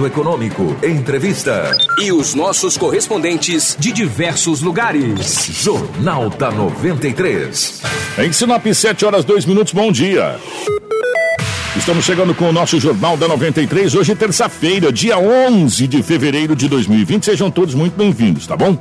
Fato econômico, entrevista e os nossos correspondentes de diversos lugares. Jornal da 93. Em Sinop, 7 horas 2 minutos, bom dia. Estamos chegando com o nosso Jornal da 93, hoje terça-feira, dia 11 de fevereiro de 2020. Sejam todos muito bem-vindos, tá bom?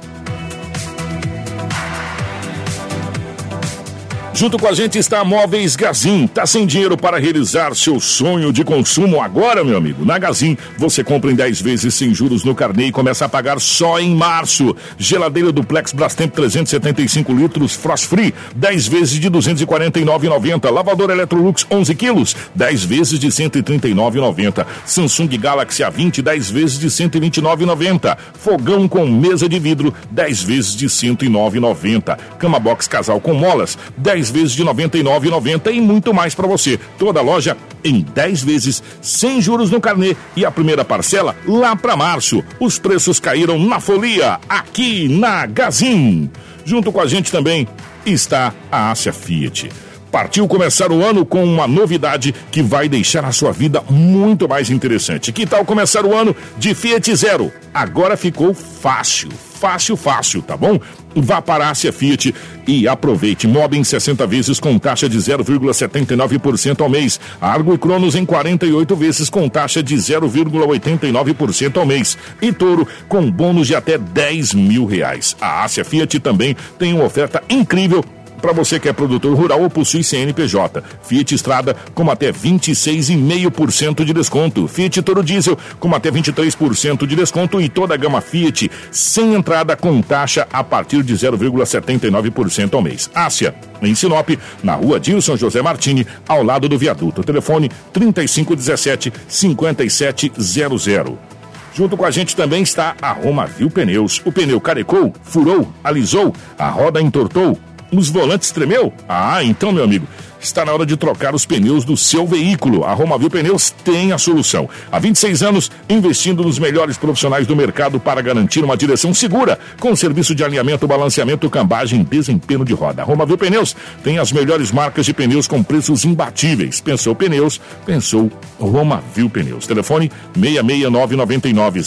Junto com a gente está a Móveis Gazin. Tá sem dinheiro para realizar seu sonho de consumo agora, meu amigo? Na Gazin, você compra em 10 vezes sem juros no carnê e começa a pagar só em março. Geladeira duplex Brastemp 375 litros Frost Free, 10 vezes de 249,90. Lavador Electrolux 11 quilos, 10 vezes de 139,90. Samsung Galaxy A20, 10 vezes de 129,90. Fogão com mesa de vidro, 10 vezes de 109,90. Cama box casal com molas, 10 vezes de R$ 99,90 e muito mais para você. Toda loja em 10 vezes, sem juros no carnê e a primeira parcela lá para março. Os preços caíram na folia aqui na Gazin. Junto com a gente também está a Ásia Fiat. Partiu começar o ano com uma novidade que vai deixar a sua vida muito mais interessante. Que tal começar o ano de Fiat Zero? Agora ficou fácil, fácil, fácil, tá bom? Vá para a Ásia Fiat e aproveite. Mob em 60 vezes com taxa de 0,79% ao mês. Argo e Cronos em 48 vezes com taxa de 0,89% ao mês. E Toro com bônus de até 10 mil reais. A Ásia Fiat também tem uma oferta incrível para você que é produtor rural ou possui CNPJ. Fiat Estrada com até 26,5% de desconto. Fiat Toro Diesel com até 23% de desconto e toda a gama Fiat sem entrada com taxa a partir de 0,79% ao mês. Ásia, em Sinop, na rua Dilson José Martini, ao lado do viaduto. Telefone 3517 5700. Junto com a gente também está a Roma Viu Pneus. O pneu carecou, furou, alisou, a roda entortou, os volantes tremeu? Ah, então, meu amigo, está na hora de trocar os pneus do seu veículo. A Romavil Pneus tem a solução. Há 26 anos, investindo nos melhores profissionais do mercado para garantir uma direção segura, com serviço de alinhamento, balanceamento, cambagem e desempenho de roda. A Romavil Pneus tem as melhores marcas de pneus com preços imbatíveis. Pensou pneus, pensou Romavil Pneus. Telefone 66999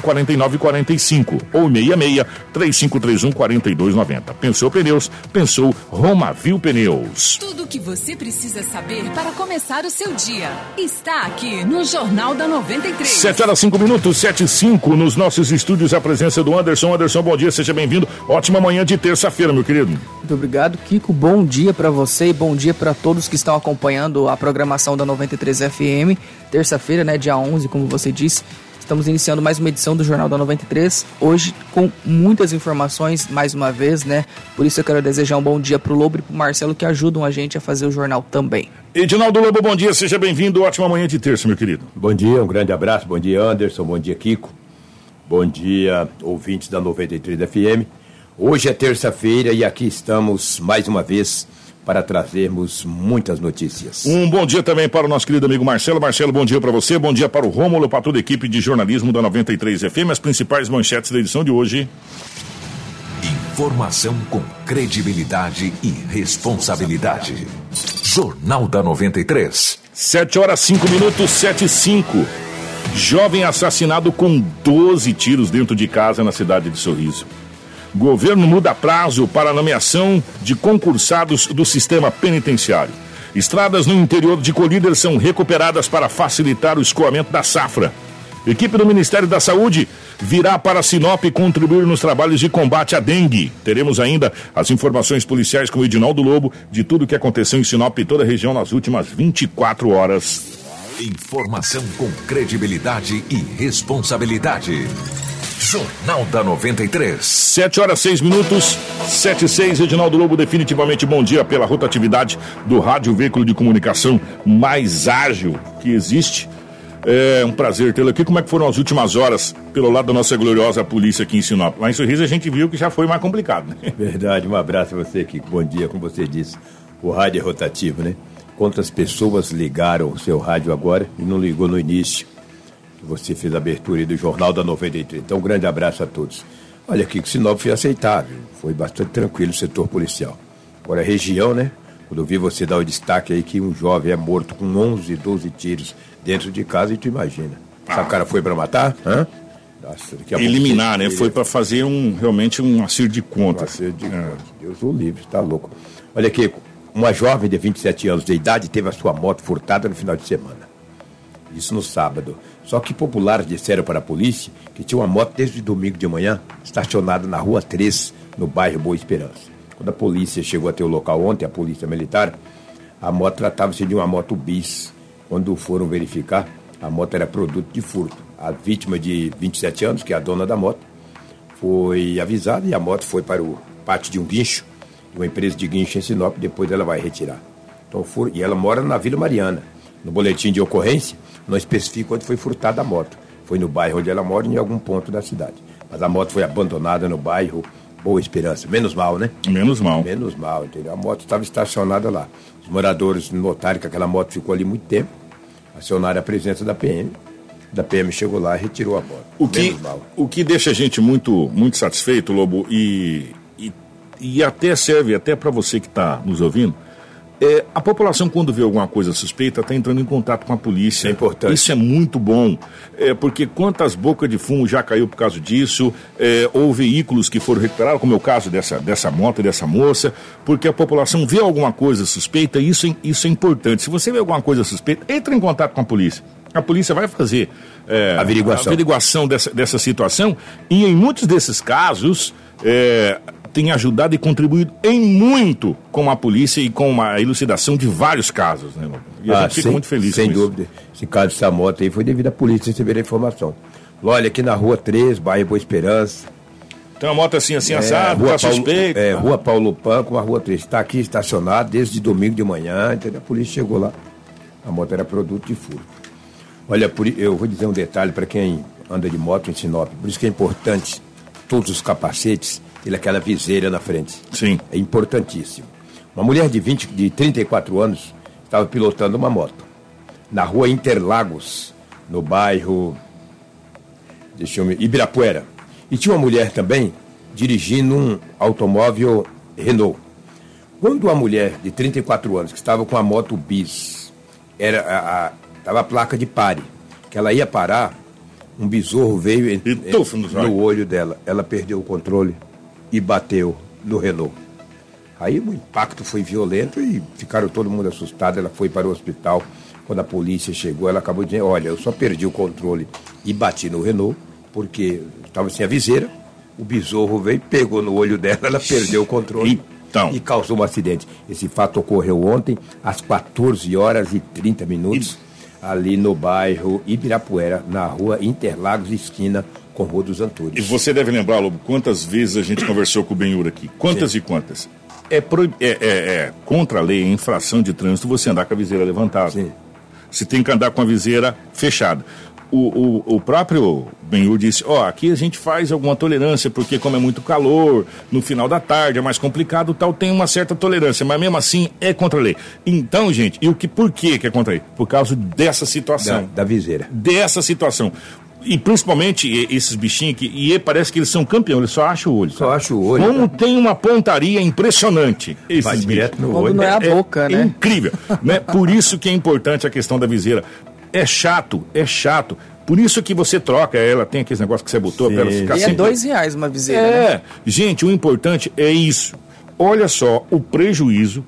004945 ou 66 3531 4290. Pensou pneus, pensou Romavil Pneus. Tudo que você você precisa saber para começar o seu dia. Está aqui no Jornal da 93. 7 horas 5 minutos, 7 e 5, nos nossos estúdios, a presença do Anderson. Anderson, bom dia, seja bem-vindo. Ótima manhã de terça-feira, meu querido. Muito obrigado, Kiko. Bom dia para você e bom dia para todos que estão acompanhando a programação da 93 FM. Terça-feira, né, dia 11, como você disse. Estamos iniciando mais uma edição do Jornal da 93, hoje com muitas informações, mais uma vez, né? Por isso eu quero desejar um bom dia para o Lobo e para o Marcelo que ajudam a gente a fazer o jornal também. Edinaldo Lobo, bom dia, seja bem-vindo. Ótima manhã de terça, meu querido. Bom dia, um grande abraço. Bom dia, Anderson. Bom dia, Kiko. Bom dia, ouvintes da 93 FM. Hoje é terça-feira e aqui estamos mais uma vez para trazermos muitas notícias. Um bom dia também para o nosso querido amigo Marcelo. Marcelo, bom dia para você, bom dia para o Rômulo, para toda a equipe de jornalismo da 93 FM. As principais manchetes da edição de hoje. Informação com credibilidade e responsabilidade. Jornal da 93. 7 horas 5 minutos, 7 e 5. Jovem assassinado com 12 tiros dentro de casa na cidade de Sorriso. Governo muda prazo para nomeação de concursados do sistema penitenciário. Estradas no interior de Colíder são recuperadas para facilitar o escoamento da safra. Equipe do Ministério da Saúde virá para Sinop contribuir nos trabalhos de combate à dengue. Teremos ainda as informações policiais com o Edinaldo Lobo de tudo o que aconteceu em Sinop e toda a região nas últimas 24 horas. Informação com credibilidade e responsabilidade. Jornal da 93. 7 horas 6 minutos, 7 e 6. Edinaldo Lobo, definitivamente bom dia pela rotatividade do rádio veículo de comunicação mais ágil que existe. É um prazer tê-lo aqui. Como é que foram as últimas horas pelo lado da nossa gloriosa polícia aqui em Sinop? Lá em Sorriso a gente viu que já foi mais complicado, né? Verdade, um abraço a você aqui. Bom dia, como você disse. O rádio é rotativo, né? Quantas pessoas ligaram o seu rádio agora e não ligou no início? Que você fez a abertura do Jornal da 93. Então, um grande abraço a todos. Olha aqui, que Sinop foi aceitável, foi bastante tranquilo o setor policial. Agora, a região, né? Quando eu vi você dar o destaque aí que um jovem é morto com 11, 12 tiros dentro de casa, e tu imagina. Essa cara foi para matar? Hã? Nossa, Eliminar, né? Foi para fazer um realmente um acerto de contas. Um acerto de é. contas. Deus o livre, está louco. Olha aqui, uma jovem de 27 anos de idade teve a sua moto furtada no final de semana. Isso no sábado. Só que populares disseram para a polícia que tinha uma moto desde domingo de manhã estacionada na rua 3, no bairro Boa Esperança. Quando a polícia chegou até o local ontem, a polícia militar, a moto tratava-se de uma moto bis. Quando foram verificar, a moto era produto de furto. A vítima de 27 anos, que é a dona da moto, foi avisada e a moto foi para o pátio de um guincho, de uma empresa de guincho em Sinop, depois ela vai retirar. Então, for, e ela mora na Vila Mariana. No boletim de ocorrência, não especifica onde foi furtada a moto. Foi no bairro onde ela mora, em algum ponto da cidade. Mas a moto foi abandonada no bairro Boa Esperança. Menos mal, né? Menos mal. Menos mal, entendeu? A moto estava estacionada lá. Os moradores notaram que aquela moto ficou ali muito tempo acionaram a presença da PM. Da PM chegou lá e retirou a bola. O que, o que deixa a gente muito, muito satisfeito, Lobo, e, e, e até serve até para você que está nos ouvindo, é, a população, quando vê alguma coisa suspeita, está entrando em contato com a polícia. É importante. Isso é muito bom, é, porque quantas bocas de fumo já caiu por causa disso, é, ou veículos que foram recuperados, como é o caso dessa, dessa moto, dessa moça, porque a população vê alguma coisa suspeita e isso, é, isso é importante. Se você vê alguma coisa suspeita, entre em contato com a polícia. A polícia vai fazer é, averiguação, a averiguação dessa, dessa situação e em muitos desses casos é, tem ajudado e contribuído em muito com a polícia e com a elucidação de vários casos, né, E a ah, gente fica sem, muito feliz Sem dúvida. Isso. Esse caso dessa moto aí foi devido à polícia receber a informação. Olha, aqui na rua 3, bairro Boa Esperança. Tem uma moto assim, assim, é, assado, rua tá Paulo, suspeito. É, rua Paulo Pan com a rua 3. Está aqui estacionado desde domingo de manhã, entendeu? A polícia chegou lá. A moto era produto de furto. Olha, eu vou dizer um detalhe para quem anda de moto em Sinop. Por isso que é importante todos os capacetes ele aquela viseira na frente. Sim. É importantíssimo. Uma mulher de 20, de 34 anos estava pilotando uma moto na rua Interlagos, no bairro deixa eu me, Ibirapuera. E tinha uma mulher também dirigindo um automóvel Renault. Quando a mulher de 34 anos, que estava com a moto bis, era a, a, estava a placa de pare, que ela ia parar, um besouro veio em, em, no olho dela. Ela perdeu o controle e bateu no Renault. Aí o impacto foi violento e ficaram todo mundo assustado. Ela foi para o hospital. Quando a polícia chegou, ela acabou dizendo: Olha, eu só perdi o controle e bati no Renault, porque estava sem a viseira. O besouro veio, pegou no olho dela, ela perdeu o controle então. e causou um acidente. Esse fato ocorreu ontem, às 14 horas e 30 minutos, e... ali no bairro Ibirapuera, na rua Interlagos, esquina com Rua dos Antúrios. E você deve lembrar, Lobo, quantas vezes a gente conversou com o Benhur aqui? Quantas Sim. e quantas? É, pro, é, é, é, contra a lei, é infração de trânsito você andar com a viseira levantada. Sim. Você tem que andar com a viseira fechada. O, o, o próprio Benhur disse, ó, oh, aqui a gente faz alguma tolerância, porque como é muito calor, no final da tarde é mais complicado, tal, tem uma certa tolerância, mas mesmo assim é contra a lei. Então, gente, e o que, por que que é contra a lei? Por causa dessa situação. Da, da viseira. Dessa situação e principalmente esses bichinhos que e parece que eles são campeões, eles só acham o olho. Só acham o olho. Como tem uma pontaria impressionante. Esses Vai direto no olho. não é a é, boca, é, né? É incrível. né? Por isso que é importante a questão da viseira. É chato, é chato. Por isso que você troca ela, tem aqueles negócios que você botou para ela ficar e é dois reais uma viseira. É, né? gente, o importante é isso. Olha só o prejuízo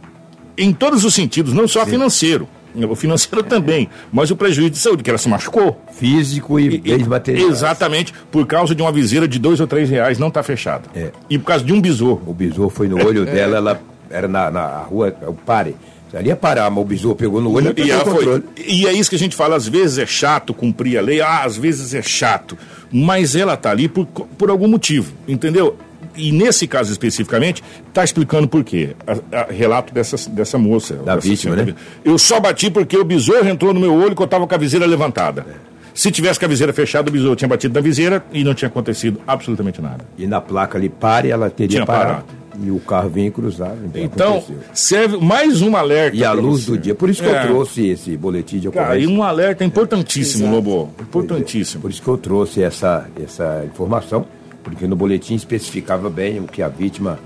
em todos os sentidos, não só Sim. financeiro o financeiro também, mas o prejuízo de saúde, que ela se machucou. Físico e, bens materiais. Exatamente, por causa de uma viseira de dois ou três reais não está fechada. É. E por causa de um besouro. O besouro foi no olho é. dela, ela era na, na rua, o pare. Ela ia parar, mas o besouro pegou no olho e foi. E é isso que a gente fala, às vezes é chato cumprir a lei, ah, às vezes é chato. Mas ela está ali por, por algum motivo, entendeu? e nesse caso especificamente, está explicando por quê. A, a, relato dessa, dessa moça. Da dessa vítima, né? Eu só bati porque o besouro entrou no meu olho que eu estava com a viseira levantada. É. Se tivesse com a viseira fechada, o besouro tinha batido na viseira e não tinha acontecido absolutamente nada. E na placa ali pare, ela teria tinha parado. parado. E o carro vinha cruzar. Então, então serve mais um alerta. E a luz você. do dia. Por isso que é. eu trouxe esse boletim de ocorrência. Cara, e um alerta importantíssimo, é. Lobo. Importantíssimo. Por isso que eu trouxe essa, essa informação porque no boletim especificava bem o que a vítima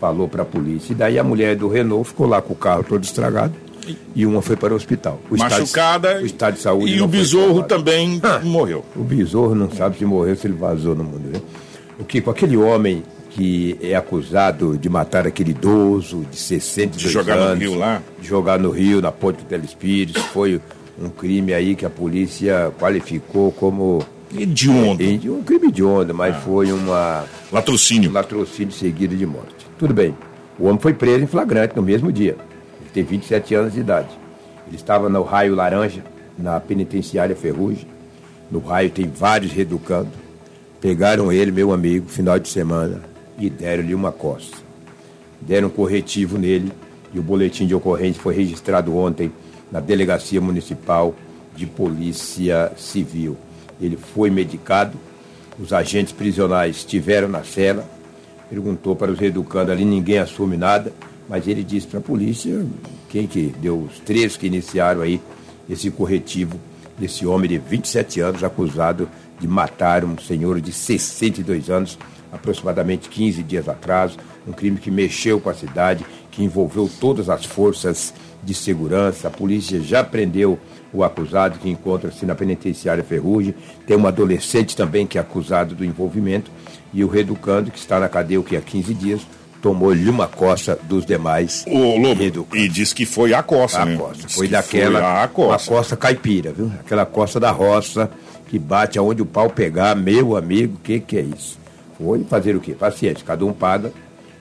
falou para a polícia. E daí a mulher do Renault ficou lá com o carro todo estragado. e uma foi para o hospital. O Machucada. Estado, o estado de saúde. E o besouro também ah, morreu. O besouro não sabe se morreu, se ele vazou no mundo. Né? O que com aquele homem que é acusado de matar aquele idoso de 62 de jogar anos, no rio lá? De jogar no rio, na ponte do Telespires, foi um crime aí que a polícia qualificou como hediondo. É, um crime hediondo, mas ah. foi uma latrocínio. Um latrocínio seguido de morte. Tudo bem. O homem foi preso em flagrante no mesmo dia. Ele tem 27 anos de idade. Ele estava no raio laranja, na penitenciária Ferrugem. No raio tem vários reeducando. Pegaram ele, meu amigo, final de semana, e deram-lhe uma costa. Deram corretivo nele e o boletim de ocorrência foi registrado ontem na Delegacia Municipal de Polícia Civil. Ele foi medicado, os agentes prisionais estiveram na cela, perguntou para os reeducandos ali, ninguém assume nada, mas ele disse para a polícia, quem que deu os três que iniciaram aí esse corretivo desse homem de 27 anos acusado de matar um senhor de 62 anos, aproximadamente 15 dias atrás, um crime que mexeu com a cidade, que envolveu todas as forças de segurança. A polícia já prendeu o acusado que encontra-se na penitenciária Ferrugem. Tem um adolescente também que é acusado do envolvimento e o reeducando, que está na cadeia o que há 15 dias, tomou-lhe uma costa dos demais o Lobo, E diz que foi a costa, a né? Costa. Foi daquela foi a costa. costa caipira, viu? Aquela costa da roça que bate aonde o pau pegar, meu amigo, o que, que é isso? Foi fazer o quê? Paciente, cada um paga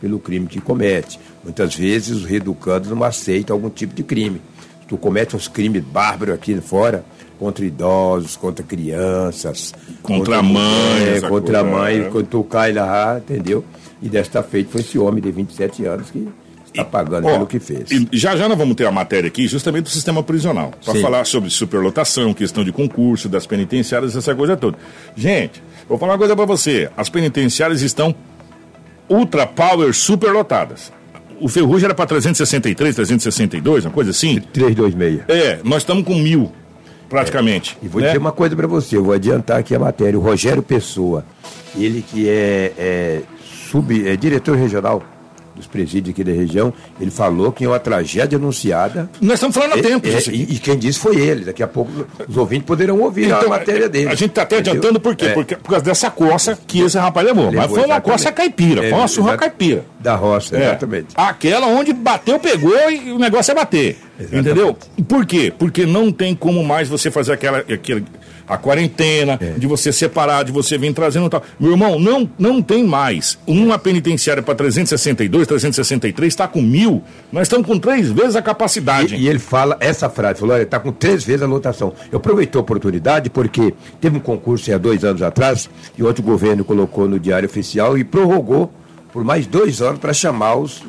pelo crime que comete. Muitas vezes os reeducandos não aceitam algum tipo de crime. Tu comete uns crimes bárbaros aqui fora, contra idosos, contra crianças, contra, contra mães, contra a mãe, é. quando tu cai lá, entendeu? E desta feita foi esse homem de 27 anos que está pagando pelo que fez. Já já nós vamos ter a matéria aqui justamente do sistema prisional, para falar sobre superlotação, questão de concurso, das penitenciárias, essa coisa toda. Gente, vou falar uma coisa para você, as penitenciárias estão ultra power superlotadas o Ferrugem era para 363, 362, uma coisa assim? 326. É, nós estamos com mil, praticamente. É. E vou né? dizer uma coisa para você, eu vou adiantar aqui a matéria. O Rogério Pessoa, ele que é, é, sub, é diretor regional dos presídios aqui da região, ele falou que é uma tragédia anunciada. Nós estamos falando há é, tempo é, e, e, quem disse foi ele. Daqui a pouco os ouvintes poderão ouvir então, a matéria dele. A gente está até entendeu? adiantando por quê? É. Porque, por causa dessa coça que esse rapaz levou. levou Mas foi uma coça caipira, foi uma surra caipira. Da roça, é. exatamente. Aquela onde bateu, pegou e o negócio é bater. Exatamente. Entendeu? Por quê? Porque não tem como mais você fazer aquela, aquele a quarentena, é. de você separar, de você vir trazendo tal. Meu irmão, não, não tem mais. Uma penitenciária para 362, 363 está com mil. Nós estamos com três vezes a capacidade. E, e ele fala essa frase, falou, está com três vezes a lotação. Eu aproveitei a oportunidade porque teve um concurso há dois anos atrás e outro governo colocou no Diário Oficial e prorrogou por mais dois anos para chamar os,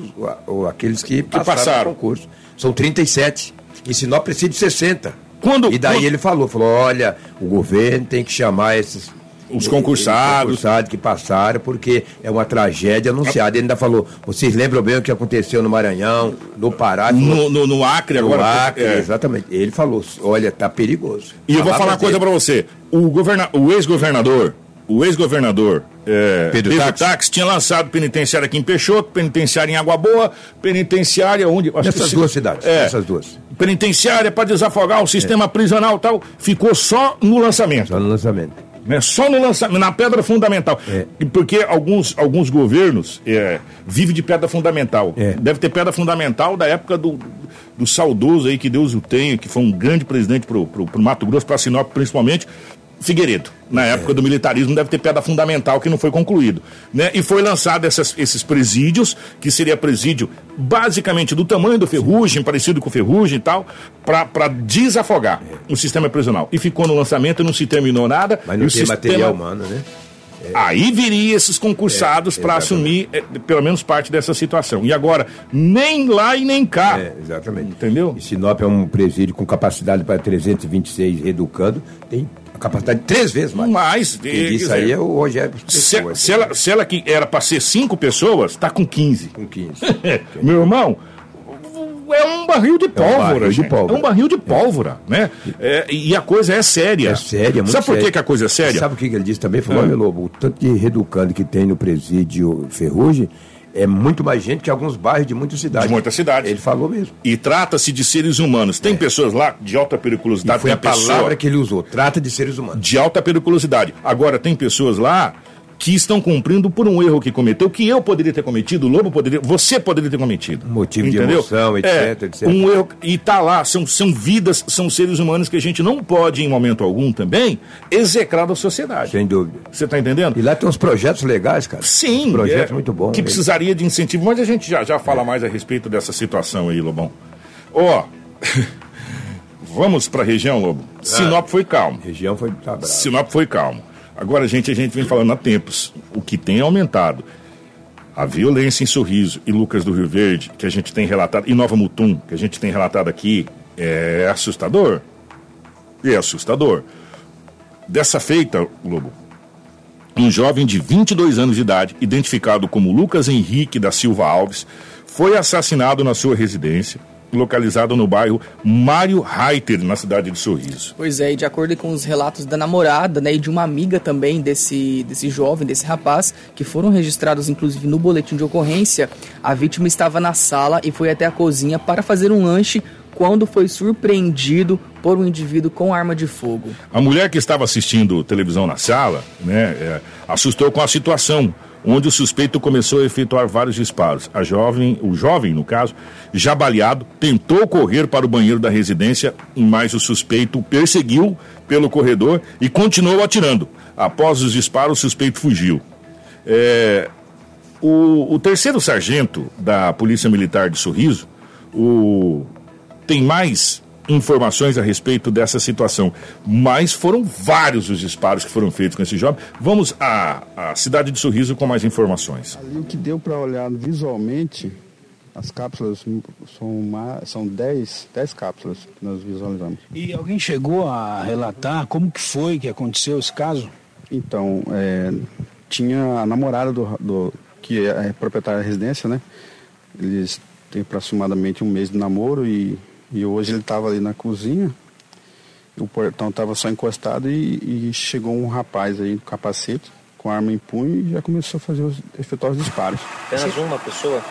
os, aqueles que, que passaram, passaram o concurso. São 37. Em Sinop precisa de 60. Quando, e daí quando... ele falou, falou, olha, o governo tem que chamar esses os concursados. concursados que passaram, porque é uma tragédia anunciada. Ele ainda falou, vocês lembram bem o que aconteceu no Maranhão, no Pará? No, no, no Acre no agora. Acre, é. exatamente. Ele falou, olha, tá perigoso. E eu vou falar uma coisa para você. O, governa... o ex-governador, o ex-governador é, Pedro, Pedro Tax. Tax. tinha lançado penitenciária aqui em Peixoto, penitenciária em Água Boa, penitenciária onde... Nessas duas cidades, é, essas duas. Penitenciária para desafogar o sistema é. prisional tal, ficou só no lançamento. Só no lançamento. Né? Só no lançamento, na pedra fundamental. É. Porque alguns, alguns governos é, vivem de pedra fundamental. É. Deve ter pedra fundamental da época do, do saudoso aí, que Deus o tenha, que foi um grande presidente para o Mato Grosso, para Sinop principalmente, Figueiredo. Na é. época do militarismo deve ter pedra fundamental que não foi concluído. Né? E foi lançado essas, esses presídios, que seria presídio basicamente do tamanho do ferrugem, parecido com ferrugem e tal, para desafogar é. o sistema prisional. E ficou no lançamento, não se terminou nada. Mas não tem sistema... material humano, né? É. Aí viria esses concursados é, para assumir é, pelo menos parte dessa situação. E agora, nem lá e nem cá. É, exatamente. Entendeu? E Sinop é um presídio com capacidade para 326 educando, tem a capacidade de três vezes mais. Mais. Quem disse aí é o Rogério. Se, se, ela, se ela que era para ser cinco pessoas, está com 15. Com 15. Meu irmão, é um barril de pólvora. É um barril de pólvora, é um barril de pólvora né? É, e a coisa é séria. É séria, muito Sabe por séria. que, a coisa é séria? Sabe o que ele disse também? Falou, é. meu lobo, o tanto de reeducando que tem no presídio Ferrugem é muito mais gente que alguns bairros de muitas cidades. De muitas cidades. Ele falou mesmo. E trata-se de seres humanos. Tem é. pessoas lá de alta periculosidade. E foi a pessoa... palavra que ele usou. Trata de seres humanos. De alta periculosidade. Agora, tem pessoas lá que estão cumprindo por um erro que cometeu, que eu poderia ter cometido, o Lobo poderia, você poderia ter cometido. Motivo entendeu? de emoção, etc, é, etc. Um erro, e tá lá, são, são vidas, são seres humanos que a gente não pode, em momento algum também, execrar da sociedade. Sem dúvida. Você está entendendo? E lá tem uns projetos legais, cara. Sim. Projetos é, muito bons. Que precisaria de incentivo, mas a gente já, já fala é. mais a respeito dessa situação aí, Lobão. Ó, vamos para a região, Lobo. Ah, Sinop foi calmo. Região foi tá Sinop foi calmo. Agora, gente, a gente vem falando há tempos. O que tem aumentado. A violência em Sorriso e Lucas do Rio Verde, que a gente tem relatado, e Nova Mutum, que a gente tem relatado aqui, é assustador. É assustador. Dessa feita, Lobo, um jovem de 22 anos de idade, identificado como Lucas Henrique da Silva Alves, foi assassinado na sua residência localizado no bairro Mário Reiter, na cidade de Sorriso. Pois é, e de acordo com os relatos da namorada né, e de uma amiga também desse, desse jovem, desse rapaz, que foram registrados inclusive no boletim de ocorrência, a vítima estava na sala e foi até a cozinha para fazer um lanche quando foi surpreendido por um indivíduo com arma de fogo. A mulher que estava assistindo televisão na sala, né, é, assustou com a situação onde o suspeito começou a efetuar vários disparos. A jovem, o jovem, no caso, já baleado, tentou correr para o banheiro da residência, mas o suspeito perseguiu pelo corredor e continuou atirando. Após os disparos, o suspeito fugiu. É, o, o, terceiro sargento da Polícia Militar de Sorriso, o, tem mais informações a respeito dessa situação, mas foram vários os disparos que foram feitos com esse jovem. Vamos à, à cidade de Sorriso com mais informações. Ali o que deu para olhar visualmente, as cápsulas são, uma, são 10, 10 cápsulas que nós visualizamos. E alguém chegou a relatar como que foi que aconteceu esse caso? Então, é, tinha a namorada do, do que é proprietária da residência, né? Eles têm aproximadamente um mês de namoro e e hoje ele estava ali na cozinha, o portão estava só encostado e, e, chegou um rapaz aí com capacete, com arma em punho e já começou a fazer os, efetuar os disparos. Apenas uma pessoa?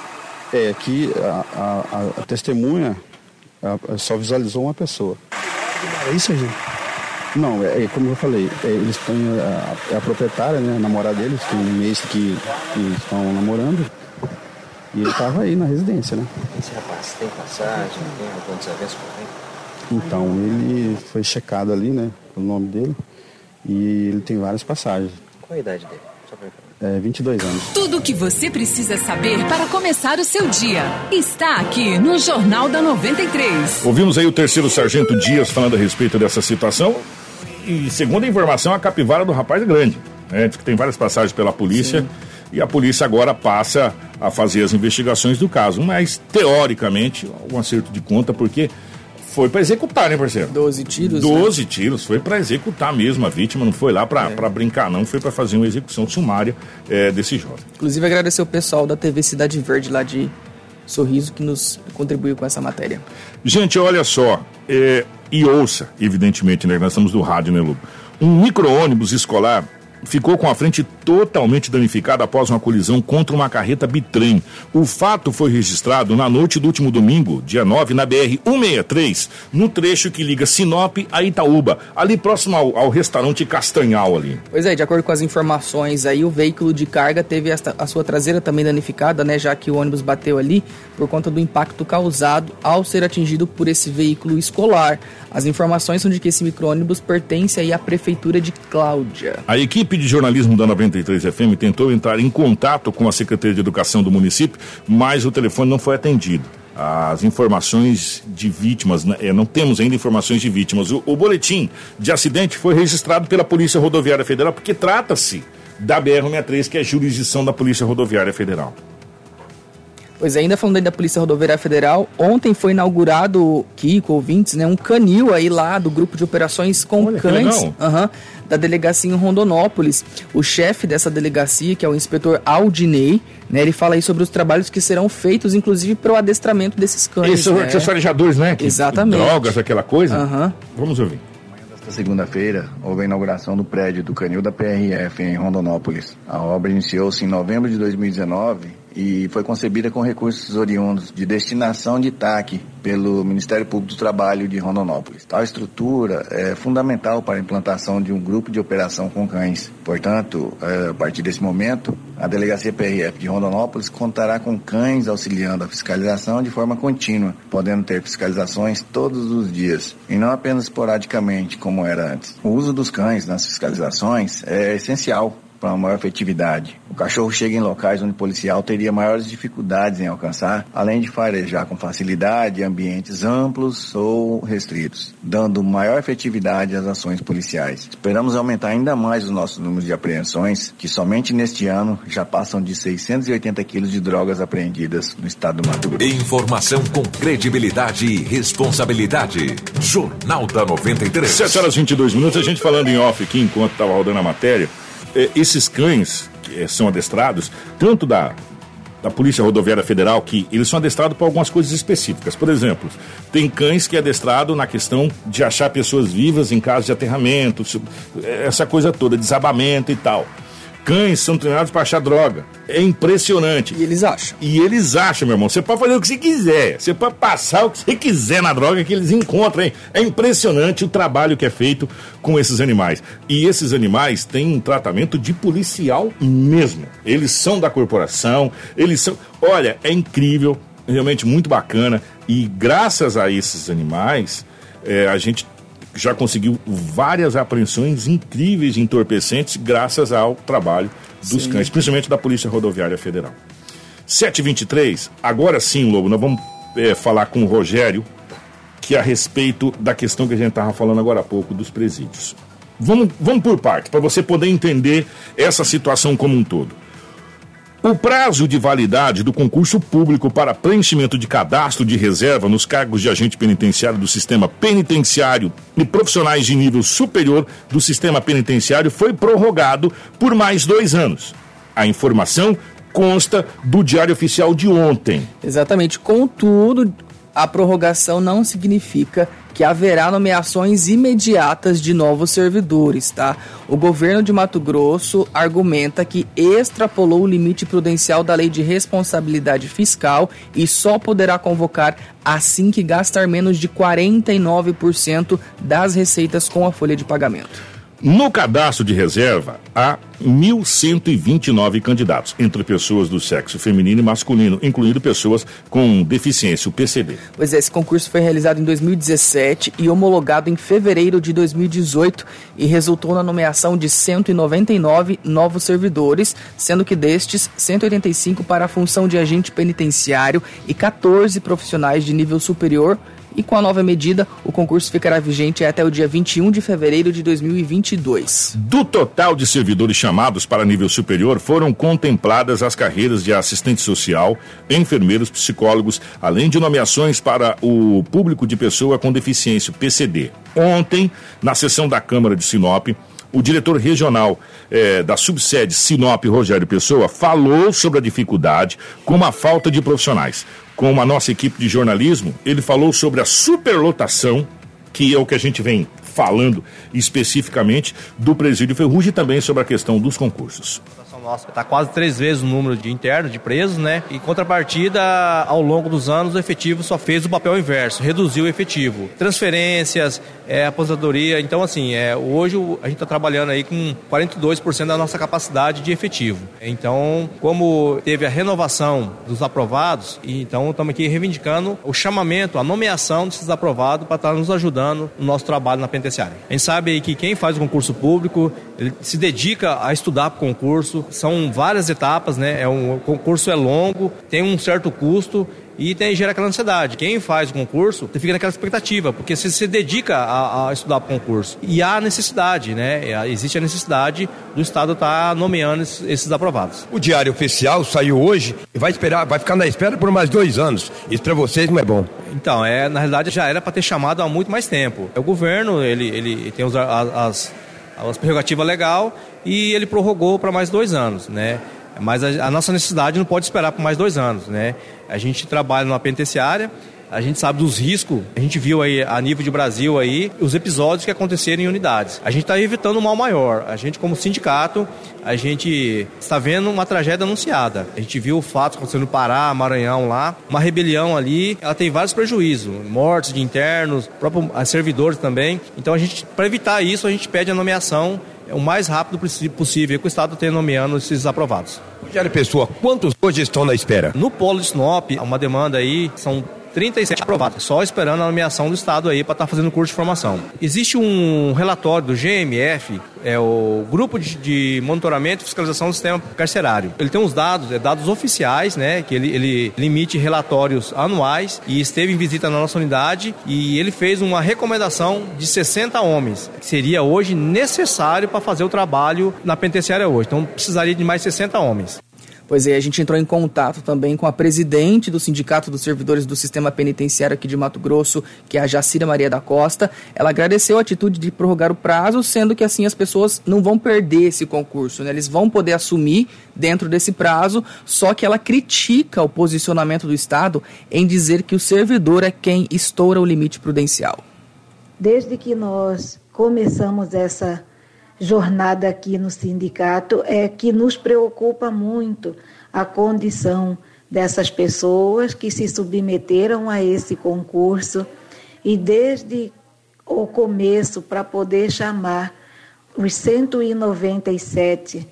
É, aqui a, a, a testemunha a, só visualizou uma pessoa. É isso, gente? Não, é, é, como eu falei, é, eles têm a, a, proprietária, né, a namorada deles, tem um mês que, que estão namorando. E ele estava aí na residência, né? Esse rapaz tem passagem, tem algum desavenço com ele? Então, ele foi checado ali, né? O nome dele. E ele tem várias passagens. Qual a idade dele? Só pra é, 22 anos. Tudo o que você precisa saber para começar o seu dia está aqui no Jornal da 93. Ouvimos aí o terceiro sargento Dias falando a respeito dessa situação. E segundo a informação, a capivara do rapaz é grande. Né? Diz que tem várias passagens pela polícia. Sim e a polícia agora passa a fazer as investigações do caso. Mas, teoricamente, um acerto de conta, porque foi para executar, né, parceiro? Doze tiros. Doze né? tiros, foi para executar mesmo a vítima, não foi lá para é. brincar, não, foi para fazer uma execução sumária é, desse jovem. Inclusive, agradecer o pessoal da TV Cidade Verde lá de Sorriso que nos contribuiu com essa matéria. Gente, olha só, é, e ouça, evidentemente, né, nós estamos do rádio, né, Lu? Um micro-ônibus escolar ficou com a frente totalmente danificada após uma colisão contra uma carreta bitrem. O fato foi registrado na noite do último domingo, dia 9, na BR-163, no trecho que liga Sinop a Itaúba, ali próximo ao, ao restaurante Castanhal ali. Pois é, de acordo com as informações aí, o veículo de carga teve esta, a sua traseira também danificada, né, já que o ônibus bateu ali por conta do impacto causado ao ser atingido por esse veículo escolar. As informações são de que esse micro-ônibus pertence aí à prefeitura de Cláudia. A equipe de jornalismo da 93 FM tentou entrar em contato com a Secretaria de Educação do município, mas o telefone não foi atendido. As informações de vítimas, né, é, não temos ainda informações de vítimas. O, o boletim de acidente foi registrado pela Polícia Rodoviária Federal, porque trata-se da BR-63, que é jurisdição da Polícia Rodoviária Federal. Pois é, ainda falando aí da Polícia Rodoviária Federal, ontem foi inaugurado, Kiko, ouvintes, né, um canil aí lá do grupo de operações com Olha, cães uhum, da delegacia em Rondonópolis. O chefe dessa delegacia, que é o inspetor Aldinei, né, ele fala aí sobre os trabalhos que serão feitos, inclusive para o adestramento desses cães. Esses né? são farejadores, né? Que, Exatamente. Drogas, aquela coisa. Uhum. Vamos ouvir. Nesta segunda-feira, houve a inauguração do prédio do Canil da PRF em Rondonópolis. A obra iniciou-se em novembro de 2019 e foi concebida com recursos oriundos de destinação de TAC pelo Ministério Público do Trabalho de Rondonópolis. Tal estrutura é fundamental para a implantação de um grupo de operação com cães. Portanto, é, a partir desse momento, a Delegacia PRF de Rondonópolis contará com cães auxiliando a fiscalização de forma contínua, podendo ter fiscalizações todos os dias e não apenas esporadicamente, como era antes. O uso dos cães nas fiscalizações é essencial para uma maior efetividade. O cachorro chega em locais onde o policial teria maiores dificuldades em alcançar, além de farejar com facilidade ambientes amplos ou restritos, dando maior efetividade às ações policiais. Esperamos aumentar ainda mais os nossos números de apreensões, que somente neste ano já passam de 680 quilos de drogas apreendidas no estado do Mato Grosso. Informação com credibilidade e responsabilidade. Jornal da 93. 7 horas e 22 minutos, a gente falando em off aqui enquanto estava rodando a matéria. É, esses cães que são adestrados, tanto da, da Polícia Rodoviária Federal, que eles são adestrados para algumas coisas específicas. Por exemplo, tem cães que é adestrado na questão de achar pessoas vivas em caso de aterramento, essa coisa toda, desabamento e tal. Cães são treinados para achar droga. É impressionante. E eles acham. E eles acham, meu irmão. Você pode fazer o que você quiser. Você pode passar o que você quiser na droga que eles encontram, hein? É impressionante o trabalho que é feito com esses animais. E esses animais têm um tratamento de policial mesmo. Eles são da corporação, eles são. Olha, é incrível, realmente muito bacana. E graças a esses animais, é, a gente já conseguiu várias apreensões incríveis de entorpecentes graças ao trabalho dos sim. cães, principalmente da Polícia Rodoviária Federal. 723, agora sim, Lobo, nós vamos é, falar com o Rogério, que é a respeito da questão que a gente estava falando agora há pouco dos presídios. Vamos, vamos por parte, para você poder entender essa situação como um todo. O prazo de validade do concurso público para preenchimento de cadastro de reserva nos cargos de agente penitenciário do sistema penitenciário e profissionais de nível superior do sistema penitenciário foi prorrogado por mais dois anos. A informação consta do Diário Oficial de ontem. Exatamente. Contudo, a prorrogação não significa que haverá nomeações imediatas de novos servidores, tá? O governo de Mato Grosso argumenta que extrapolou o limite prudencial da Lei de Responsabilidade Fiscal e só poderá convocar assim que gastar menos de 49% das receitas com a folha de pagamento. No cadastro de reserva, há 1.129 candidatos, entre pessoas do sexo feminino e masculino, incluindo pessoas com deficiência, o PCD. Pois é, esse concurso foi realizado em 2017 e homologado em fevereiro de 2018 e resultou na nomeação de 199 novos servidores, sendo que destes, 185 para a função de agente penitenciário e 14 profissionais de nível superior e com a nova medida, o concurso ficará vigente até o dia 21 de fevereiro de 2022. Do total de servidores chamados para nível superior, foram contempladas as carreiras de assistente social, enfermeiros, psicólogos, além de nomeações para o público de pessoa com deficiência, PCD. Ontem, na sessão da Câmara de Sinop, o diretor regional eh, da subsede Sinop, Rogério Pessoa, falou sobre a dificuldade com a falta de profissionais com a nossa equipe de jornalismo, ele falou sobre a superlotação, que é o que a gente vem falando especificamente do presídio Ferrugem e também sobre a questão dos concursos nossa, está quase três vezes o número de internos, de presos, né? Em contrapartida, ao longo dos anos, o efetivo só fez o papel inverso, reduziu o efetivo. Transferências, é, aposentadoria. Então, assim, é, hoje a gente está trabalhando aí com 42% da nossa capacidade de efetivo. Então, como teve a renovação dos aprovados, então estamos aqui reivindicando o chamamento, a nomeação desses aprovados para estar tá nos ajudando no nosso trabalho na penitenciária. A gente sabe que quem faz o concurso público, ele se dedica a estudar para o concurso, são várias etapas, né? É um, o concurso é longo, tem um certo custo e tem, gera aquela ansiedade. Quem faz o concurso fica naquela expectativa, porque você se dedica a, a estudar para o concurso. E há necessidade, né? É, existe a necessidade do Estado estar tá nomeando esses, esses, aprovados. O Diário Oficial saiu hoje e vai esperar, vai ficar na espera por mais dois anos. Isso para vocês não é bom. Então, é, na realidade já era para ter chamado há muito mais tempo. O governo, ele, ele tem os, as, as prerrogativas legal e ele prorrogou para mais dois anos, né? Mas a, a, nossa necessidade não pode esperar por mais dois anos, né? A gente trabalha numa penitenciária, A gente sabe dos riscos. A gente viu aí a nível de Brasil aí os episódios que aconteceram em unidades. A gente está evitando um mal maior. A gente como sindicato, a gente está vendo uma tragédia anunciada. A gente viu o fato acontecendo no Pará, Maranhão lá, uma rebelião ali, ela tem vários prejuízos, mortes de internos, próprios servidores também. Então a gente, para evitar isso, a gente pede a nomeação o mais rápido possível que o Estado tenha nomeando esses aprovados. Rogério Pessoa, quantos hoje estão na espera? No polo de Sinop, uma demanda aí, são 37 aprovados, só esperando a nomeação do Estado aí para estar tá fazendo curso de formação. Existe um relatório do GMF, é o Grupo de, de, Monitoramento e Fiscalização do Sistema Carcerário. Ele tem uns dados, é dados oficiais, né, que ele, ele limite relatórios anuais e esteve em visita na nossa unidade e ele fez uma recomendação de 60 homens, que seria hoje necessário para fazer o trabalho na penitenciária hoje. Então precisaria de mais 60 homens. Pois é, a gente entrou em contato também com a presidente do Sindicato dos Servidores do Sistema Penitenciário aqui de Mato Grosso, que é a Jacira Maria da Costa. Ela agradeceu a atitude de prorrogar o prazo, sendo que assim as pessoas não vão perder esse concurso, né? Eles vão poder assumir dentro desse prazo, só que ela critica o posicionamento do Estado em dizer que o servidor é quem estoura o limite prudencial. Desde que nós começamos essa jornada aqui no sindicato é que nos preocupa muito a condição dessas pessoas que se submeteram a esse concurso e desde o começo para poder chamar os 197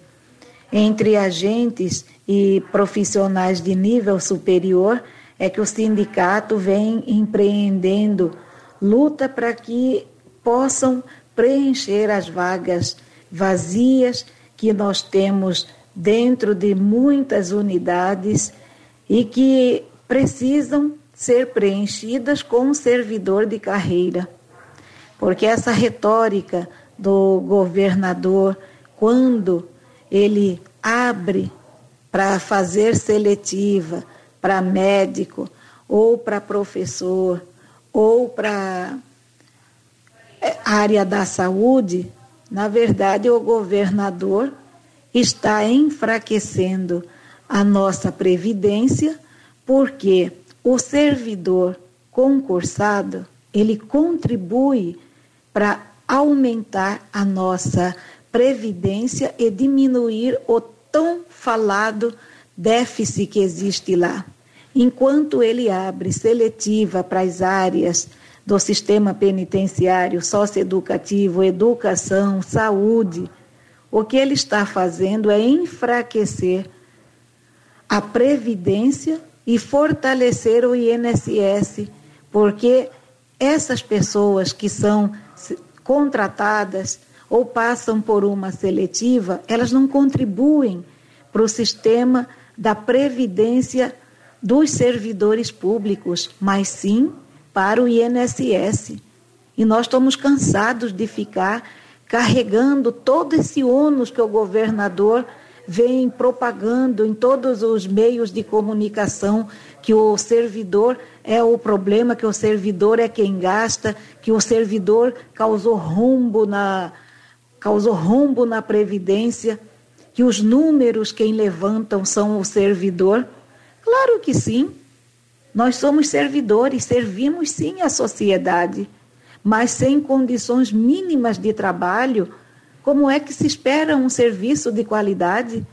entre agentes e profissionais de nível superior é que o sindicato vem empreendendo luta para que possam preencher as vagas vazias que nós temos dentro de muitas unidades e que precisam ser preenchidas com um servidor de carreira. Porque essa retórica do governador, quando ele abre para fazer seletiva para médico, ou para professor, ou para área da saúde, na verdade, o governador está enfraquecendo a nossa previdência, porque o servidor concursado, ele contribui para aumentar a nossa previdência e diminuir o tão falado déficit que existe lá. Enquanto ele abre seletiva para as áreas do sistema penitenciário, socioeducativo, educação, saúde, o que ele está fazendo é enfraquecer a previdência e fortalecer o INSS, porque essas pessoas que são contratadas ou passam por uma seletiva, elas não contribuem para o sistema da previdência dos servidores públicos, mas sim para o INSS. E nós estamos cansados de ficar carregando todo esse ônus que o governador vem propagando em todos os meios de comunicação que o servidor é o problema, que o servidor é quem gasta, que o servidor causou rombo na causou rombo na previdência, que os números quem levantam são o servidor. Claro que sim. Nós somos servidores, servimos sim a sociedade, mas sem condições mínimas de trabalho, como é que se espera um serviço de qualidade?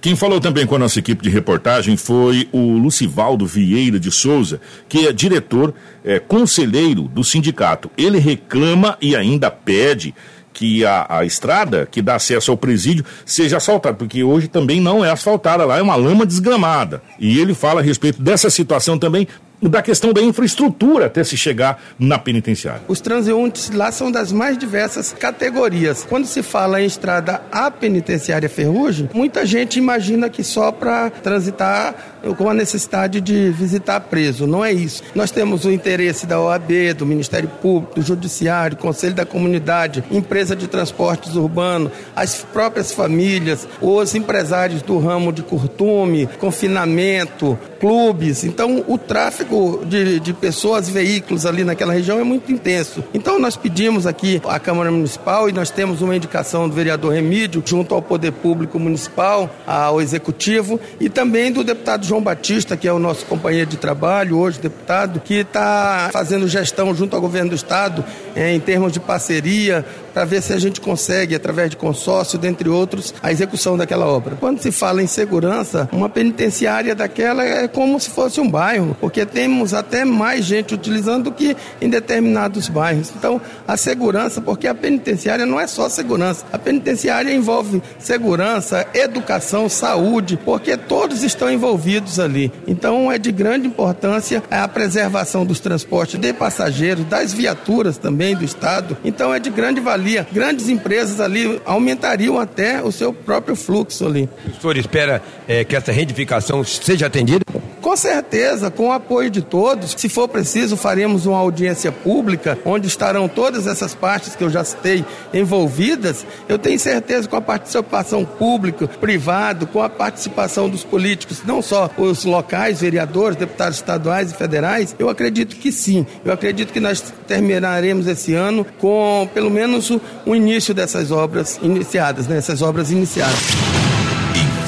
Quem falou também com a nossa equipe de reportagem foi o Lucivaldo Vieira de Souza, que é diretor, é, conselheiro do sindicato. Ele reclama e ainda pede que a, a estrada que dá acesso ao presídio seja asfaltada, porque hoje também não é asfaltada, lá é uma lama desgramada. E ele fala a respeito dessa situação também, da questão da infraestrutura até se chegar na penitenciária. Os transeuntes lá são das mais diversas categorias. Quando se fala em estrada à penitenciária Ferrugem, muita gente imagina que só para transitar com a necessidade de visitar preso. Não é isso. Nós temos o interesse da OAB, do Ministério Público, do Judiciário, Conselho da Comunidade, empresa de transportes urbanos, as próprias famílias, os empresários do ramo de curtume, confinamento, clubes. Então, o tráfego tráfego de, de pessoas, veículos ali naquela região é muito intenso. Então nós pedimos aqui à Câmara Municipal e nós temos uma indicação do vereador Remídio junto ao Poder Público Municipal, ao Executivo e também do deputado João Batista, que é o nosso companheiro de trabalho, hoje deputado, que está fazendo gestão junto ao governo do Estado eh, em termos de parceria para ver se a gente consegue, através de consórcio, dentre outros, a execução daquela obra. Quando se fala em segurança, uma penitenciária daquela é como se fosse um bairro, porque temos até mais gente utilizando do que em determinados bairros. Então, a segurança, porque a penitenciária não é só segurança, a penitenciária envolve segurança, educação, saúde, porque todos estão envolvidos ali. Então, é de grande importância a preservação dos transportes de passageiros, das viaturas também do Estado. Então, é de grande valia ali, grandes empresas ali aumentariam até o seu próprio fluxo ali. O senhor espera é, que essa retificação seja atendida? Com certeza, com o apoio de todos. Se for preciso, faremos uma audiência pública onde estarão todas essas partes que eu já citei envolvidas. Eu tenho certeza com a participação pública, privado, com a participação dos políticos, não só os locais, vereadores, deputados estaduais e federais, eu acredito que sim. Eu acredito que nós terminaremos esse ano com pelo menos o início dessas obras iniciadas, né? essas obras iniciadas.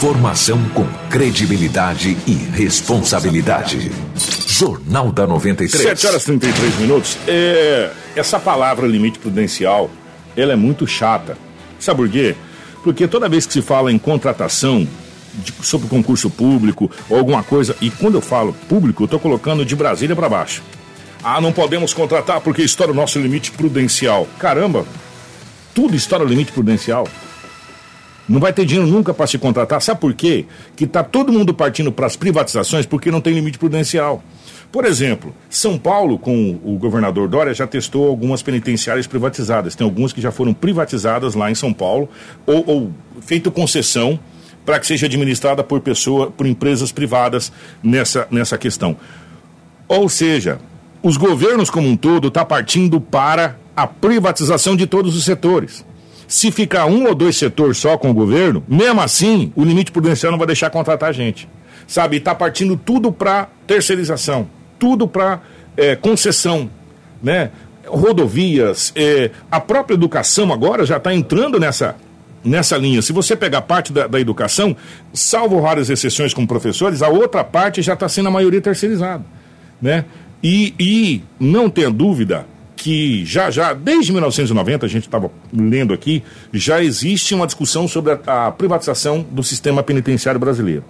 Informação com credibilidade e responsabilidade. Jornal da 93. 7 horas e 33 minutos. É, essa palavra limite prudencial, ela é muito chata. Sabe por quê? Porque toda vez que se fala em contratação de, sobre concurso público ou alguma coisa, e quando eu falo público, eu estou colocando de Brasília para baixo. Ah, não podemos contratar porque estoura o nosso limite prudencial. Caramba, tudo estoura o limite prudencial. Não vai ter dinheiro nunca para se contratar. Sabe por quê? Que está todo mundo partindo para as privatizações porque não tem limite prudencial. Por exemplo, São Paulo, com o governador Dória, já testou algumas penitenciárias privatizadas. Tem algumas que já foram privatizadas lá em São Paulo, ou, ou feito concessão para que seja administrada por pessoa, por empresas privadas nessa, nessa questão. Ou seja, os governos como um todo estão tá partindo para a privatização de todos os setores. Se ficar um ou dois setores só com o governo, mesmo assim, o limite prudencial não vai deixar contratar gente. Sabe, está partindo tudo para terceirização, tudo para é, concessão, né? Rodovias, é, a própria educação agora já está entrando nessa, nessa linha. Se você pegar parte da, da, educação, salvo raras exceções como professores, a outra parte já está sendo a maioria terceirizada, né? E, e não tenha dúvida que já já, desde 1990, a gente estava lendo aqui, já existe uma discussão sobre a, a, privatização do sistema penitenciário brasileiro.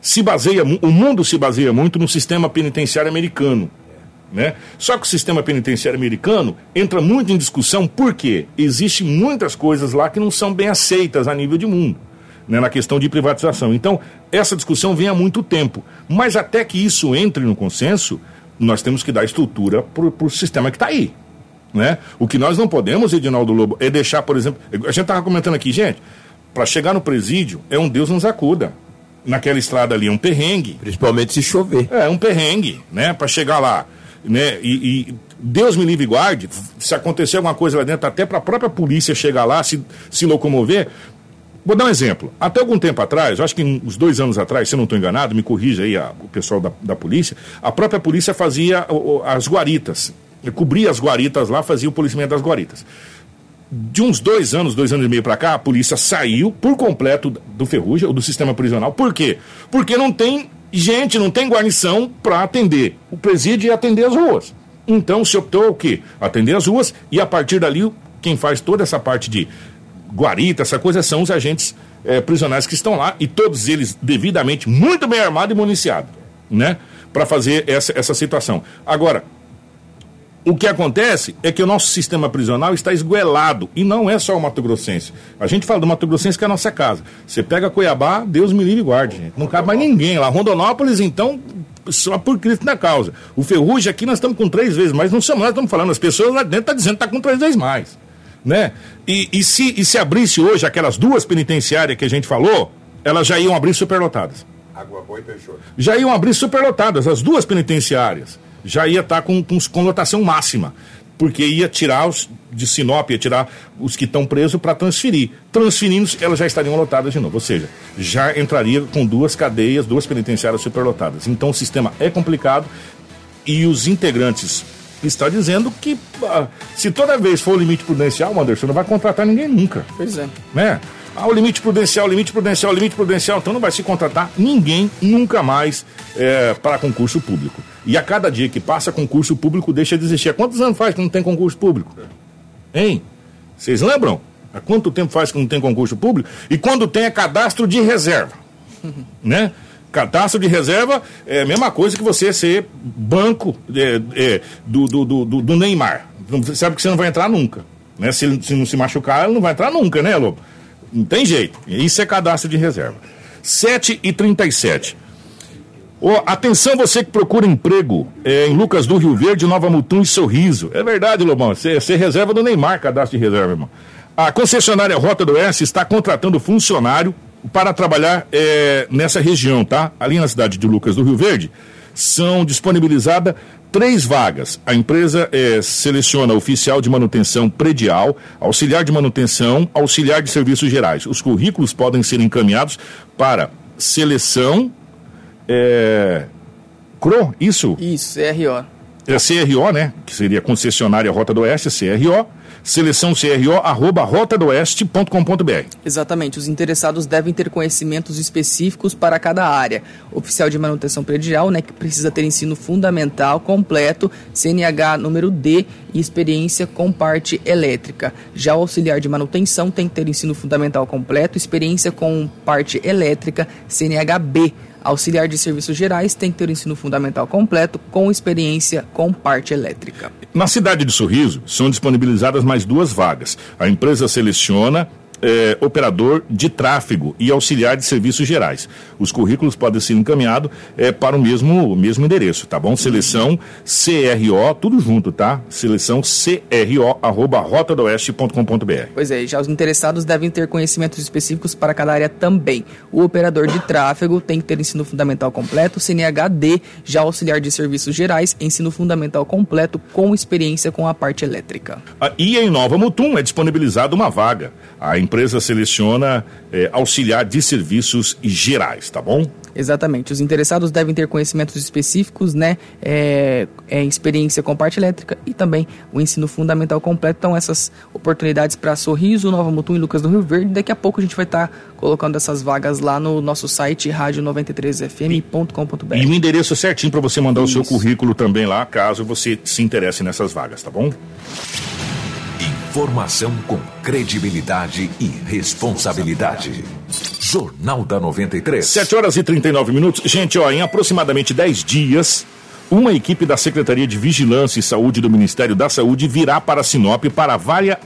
Se baseia, o mundo se baseia muito no sistema penitenciário americano. Né? Só que o sistema penitenciário americano entra muito em discussão porque existem muitas coisas lá que não são bem aceitas a nível de mundo. Né, na questão de privatização. Então, essa discussão vem há muito tempo. Mas até que isso entre no consenso, nós temos que dar estrutura para o sistema que está aí. Né? O que nós não podemos, Edinaldo Lobo, é deixar, por exemplo. A gente estava comentando aqui, gente, para chegar no presídio é um Deus nos acuda. Naquela estrada ali é um perrengue. Principalmente se chover. É, um perrengue, né? Para chegar lá. Né? E, e, Deus me livre e guarde, se acontecer alguma coisa lá dentro, até para a própria polícia chegar lá, se, se locomover, Vou dar um exemplo. Até algum tempo atrás, acho que uns dois anos atrás, se eu não estou enganado, me corrija aí a, o pessoal da, da polícia, a própria polícia fazia o, as guaritas, cobria as guaritas lá, fazia o policiamento das guaritas. De uns dois anos, dois anos e meio para cá, a polícia saiu por completo do Ferrugem, ou do sistema prisional. Por quê? Porque não tem gente, não tem guarnição para atender. O presídio ia atender as ruas. Então se optou o quê? Atender as ruas e a partir dali, quem faz toda essa parte de guarita, essa coisa, são os agentes é, prisionais que estão lá e todos eles devidamente muito bem armados e municiados, né? Para fazer essa, essa situação. Agora, o que acontece é que o nosso sistema prisional está esguelado e não é só o Mato Grossense. A gente fala do Mato Grossense que é a nossa casa. Você pega Cuiabá, Deus me livre e guarde, gente. Não cabe mais ninguém lá. Rondonópolis, então, só por Cristo na causa. O Ferrugem aqui nós estamos com três vezes mais. Não somos nós estamos falando, as pessoas lá dentro estão tá dizendo que está com três vezes mais né? E, e, se, e se abrisse hoje aquelas duas penitenciárias que a gente falou, elas já iam abrir superlotadas. Água boa e Peixoto. Já iam abrir superlotadas, as duas penitenciárias. Já ia estar tá com, com, com lotação máxima. Porque ia tirar os de Sinop, ia tirar os que estão presos para transferir. Transferindo, elas já estariam lotadas de novo. Ou seja, já entraria com duas cadeias, duas penitenciárias superlotadas. Então o sistema é complicado e os integrantes está dizendo que ah, se toda vez for o limite prudencial, Anderson, não vai contratar ninguém nunca. Pois é. Né? Ah, o limite prudencial, limite prudencial, limite prudencial, então não vai se contratar ninguém nunca mais é, para concurso público. E a cada dia que passa, concurso público deixa de existir. Há quantos anos faz que não tem concurso público? Hein? Vocês lembram? Há quanto tempo faz que não tem concurso público? E quando tem é cadastro de reserva. né? Cadastro de reserva é a mesma coisa que você ser banco é, é, do, do, do, do, Neymar. Você sabe que você não vai entrar nunca. Né? Se se não se machucar, ele não vai entrar nunca, né, Lobo? Não tem jeito. Isso é cadastro de reserva. 7 e 37. Oh, atenção você que procura emprego é, em Lucas do Rio Verde, Nova Mutum e Sorriso. É verdade, Lobão. Você reserva do Neymar, cadastro de reserva, irmão. A concessionária Rota do Oeste está contratando funcionário para trabalhar é, nessa região, tá? Ali na cidade de Lucas do Rio Verde, são disponibilizadas três vagas. A empresa é, seleciona oficial de manutenção predial, auxiliar de manutenção, auxiliar de serviços gerais. Os currículos podem ser encaminhados para seleção. É, CRO, isso? Isso, CRO. É CRO, né? Que seria concessionária Rota do Oeste, CRO seleção CRO, arroba rotadoeste.com.br. Exatamente, os interessados devem ter conhecimentos específicos para cada área. Oficial de manutenção predial, né, que precisa ter ensino fundamental completo, CNH número D e experiência com parte elétrica. Já o auxiliar de manutenção tem que ter ensino fundamental completo, experiência com parte elétrica, CNHB. Auxiliar de serviços gerais tem que ter o ensino fundamental completo com experiência com parte elétrica. Na cidade de Sorriso, são disponibilizadas mais duas vagas. A empresa seleciona é, operador de tráfego e auxiliar de serviços gerais. Os currículos podem ser encaminhados é, para o mesmo, o mesmo endereço, tá bom? Seleção CRO, tudo junto, tá? Seleção CRO, arroba rotadoeste.com.br. Pois é, já os interessados devem ter conhecimentos específicos para cada área também. O operador de tráfego tem que ter ensino fundamental completo, CNHD, já auxiliar de serviços gerais, ensino fundamental completo com experiência com a parte elétrica. Ah, e em Nova Mutum é disponibilizada uma vaga. A empresa seleciona é, auxiliar de serviços gerais, tá bom? Exatamente. Os interessados devem ter conhecimentos específicos, né? É, é, experiência com parte elétrica e também o ensino fundamental completo. Então, essas oportunidades para Sorriso, Nova Mutum e Lucas do Rio Verde. Daqui a pouco a gente vai estar tá colocando essas vagas lá no nosso site rádio93fm.com.br. E o endereço certinho para você mandar Isso. o seu currículo também lá, caso você se interesse nessas vagas, tá bom? Informação com credibilidade e responsabilidade. Jornal da 93. 7 horas e 39 minutos. Gente, ó, em aproximadamente 10 dias, uma equipe da Secretaria de Vigilância e Saúde do Ministério da Saúde virá para Sinop para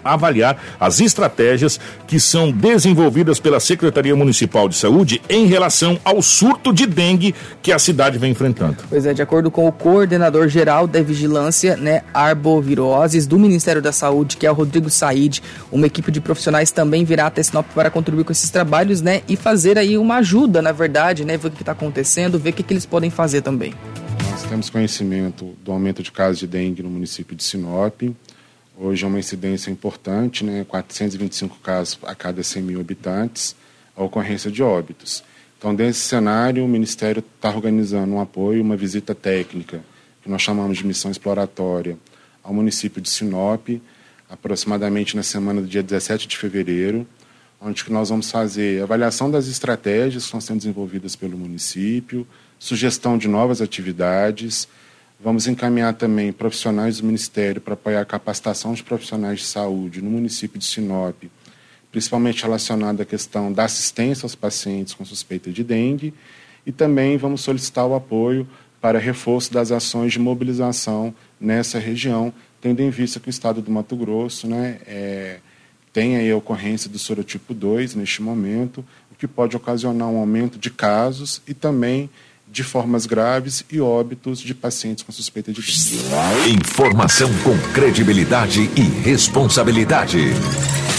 avaliar as estratégias que são desenvolvidas pela Secretaria Municipal de Saúde em relação ao surto de dengue que a cidade vem enfrentando. Pois é, de acordo com o coordenador geral da Vigilância, né, Arboviroses do Ministério da Saúde, que é o Rodrigo Said, uma equipe de profissionais também virá até Sinop para contribuir com esses trabalhos, né, e fazer aí uma ajuda, na verdade, né, ver o que está acontecendo, ver o que, que eles podem fazer também. Nós temos conhecimento do aumento de casos de dengue no município de Sinop. Hoje é uma incidência importante, né? 425 casos a cada 100 mil habitantes, a ocorrência de óbitos. Então, desse cenário, o Ministério está organizando um apoio, uma visita técnica, que nós chamamos de missão exploratória, ao município de Sinop, aproximadamente na semana do dia 17 de fevereiro, onde nós vamos fazer avaliação das estratégias que estão sendo desenvolvidas pelo município, sugestão de novas atividades. Vamos encaminhar também profissionais do Ministério para apoiar a capacitação de profissionais de saúde no município de Sinop, principalmente relacionada à questão da assistência aos pacientes com suspeita de dengue. E também vamos solicitar o apoio para reforço das ações de mobilização nessa região, tendo em vista que o estado do Mato Grosso né, é, tem aí a ocorrência do sorotipo 2 neste momento, o que pode ocasionar um aumento de casos e também de formas graves e óbitos de pacientes com suspeita de dengue. Informação com credibilidade e responsabilidade.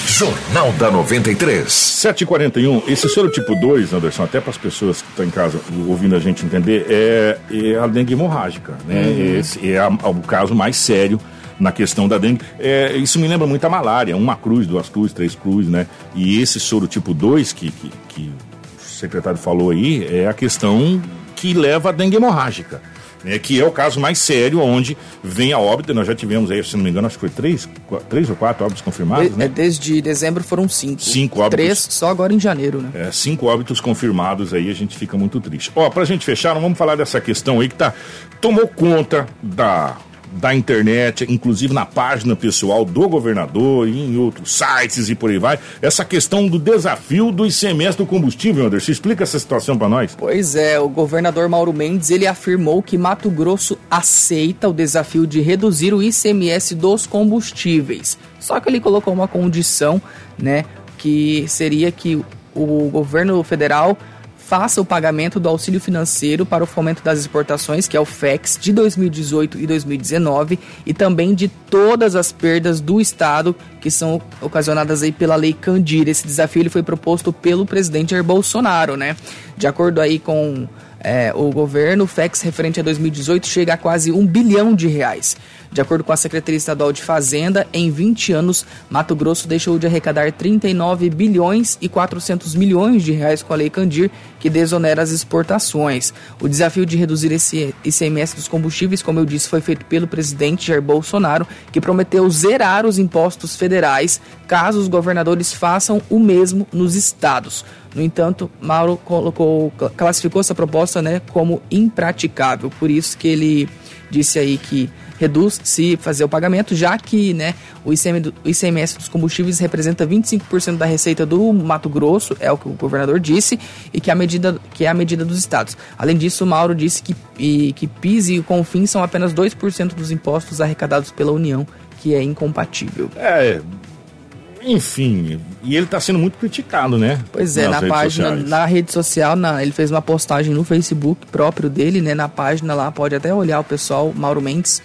Jornal da 93. 741. Esse soro tipo 2, Anderson, até para as pessoas que estão em casa ouvindo a gente entender, é, é a dengue hemorrágica. Né? Uhum. Esse é a, o caso mais sério na questão da dengue. É, isso me lembra muito a malária, uma cruz, duas cruzes, três cruzes, né? E esse soro tipo 2 que, que, que o secretário falou aí é a questão que leva à dengue hemorrágica. né, que é o caso mais sério onde vem a óbito. Nós já tivemos aí, se não me engano, acho que foi três, três ou quatro óbitos confirmados, né? É, desde dezembro foram cinco. Cinco óbitos. Três só agora em janeiro, né? É, cinco óbitos confirmados aí, a gente fica muito triste. Ó, pra gente fechar, vamos falar dessa questão aí que tá tomou conta da da internet, inclusive na página pessoal do governador e em outros sites e por aí vai, essa questão do desafio do ICMS do combustível, Anderson. Explica essa situação para nós. Pois é, o governador Mauro Mendes, ele afirmou que Mato Grosso aceita o desafio de reduzir o ICMS dos combustíveis. Só que ele colocou uma condição, né, que seria que o governo federal faça o pagamento do auxílio financeiro para o fomento das exportações, que é o FEX, de 2018 e 2019, e também de todas as perdas do Estado que são ocasionadas aí pela Lei Candir. Esse desafio ele foi proposto pelo presidente Jair Bolsonaro, né? De acordo aí com é, o governo, o FEX referente a 2018 chega a quase um bilhão de reais. De acordo com a Secretaria Estadual de Fazenda, em 20 anos, Mato Grosso deixou de arrecadar 39 bilhões e 400 milhões de reais com a Lei Candir, que desonera as exportações. O desafio de reduzir esse ICMS dos combustíveis, como eu disse, foi feito pelo presidente Jair Bolsonaro, que prometeu zerar os impostos federais caso os governadores façam o mesmo nos estados. No entanto, Mauro colocou, classificou essa proposta né, como impraticável, por isso que ele disse aí que reduz se fazer o pagamento, já que né, o, ICM ICMS dos combustíveis representa 25% da receita do Mato Grosso, é o que o governador disse, e que, a medida, que é a medida dos estados. Além disso, Mauro disse que, e, que PIS e CONFIN são apenas 2% dos impostos arrecadados pela União, que é incompatível. É, enfim, e ele está sendo muito criticado, né? Pois é, na página, sociais. na rede social, na, ele fez uma postagem no Facebook próprio dele, né? Na página lá, pode até olhar o pessoal, Mauro Mendes,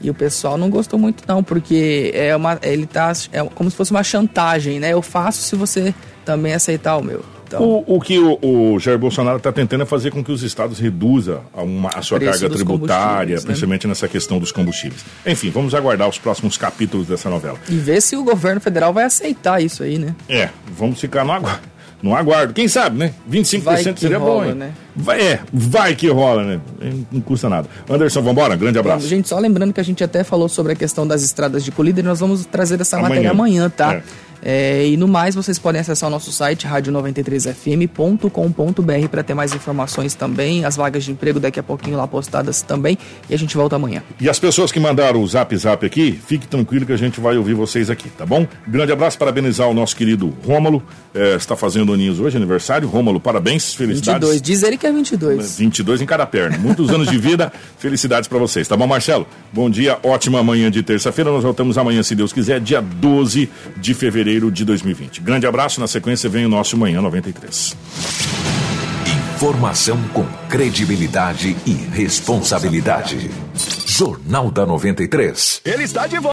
e o pessoal não gostou muito não, porque é uma, ele tá é como se fosse uma chantagem, né? Eu faço se você também aceitar o meu. Então, o, o, que o, o Jair Bolsonaro está tentando é fazer com que os estados reduzam a, uma, a sua carga tributária, né? principalmente nessa questão dos combustíveis. Enfim, vamos aguardar os próximos capítulos dessa novela. E ver se o governo federal vai aceitar isso aí, né? É, vamos ficar no aguardo no aguardo. Quem sabe, né? 25% vai seria rola, bom, hein? Né? Vai, é, vai que rola, né? Não custa nada. Anderson, vambora, grande abraço. gente, só lembrando que a gente até falou sobre a questão das estradas de colíder, nós vamos trazer essa amanhã. matéria amanhã, tá? É. É, e no mais, vocês podem acessar o nosso site radio93fm.com.br para ter mais informações também, as vagas de emprego daqui a pouquinho lá postadas também, e a gente volta amanhã. E as pessoas que mandaram o zap zap aqui, fique tranquilo que a gente vai ouvir vocês aqui, tá bom? Grande abraço, parabenizar o nosso querido Rômulo, é, está fazendo aninhos hoje, aniversário. Rômulo, parabéns, felicidades. 22, diz ele que é 22. 22 em cada perna. Muitos anos de vida, felicidades para vocês, tá bom, Marcelo? Bom dia, ótima manhã de terça-feira, nós voltamos amanhã, se Deus quiser, dia 12 de fevereiro fevereiro de 2020. Grande abraço, na sequência vem o nosso Manhã 93. Informação com credibilidade e responsabilidade. Jornal da 93. Ele está de volta.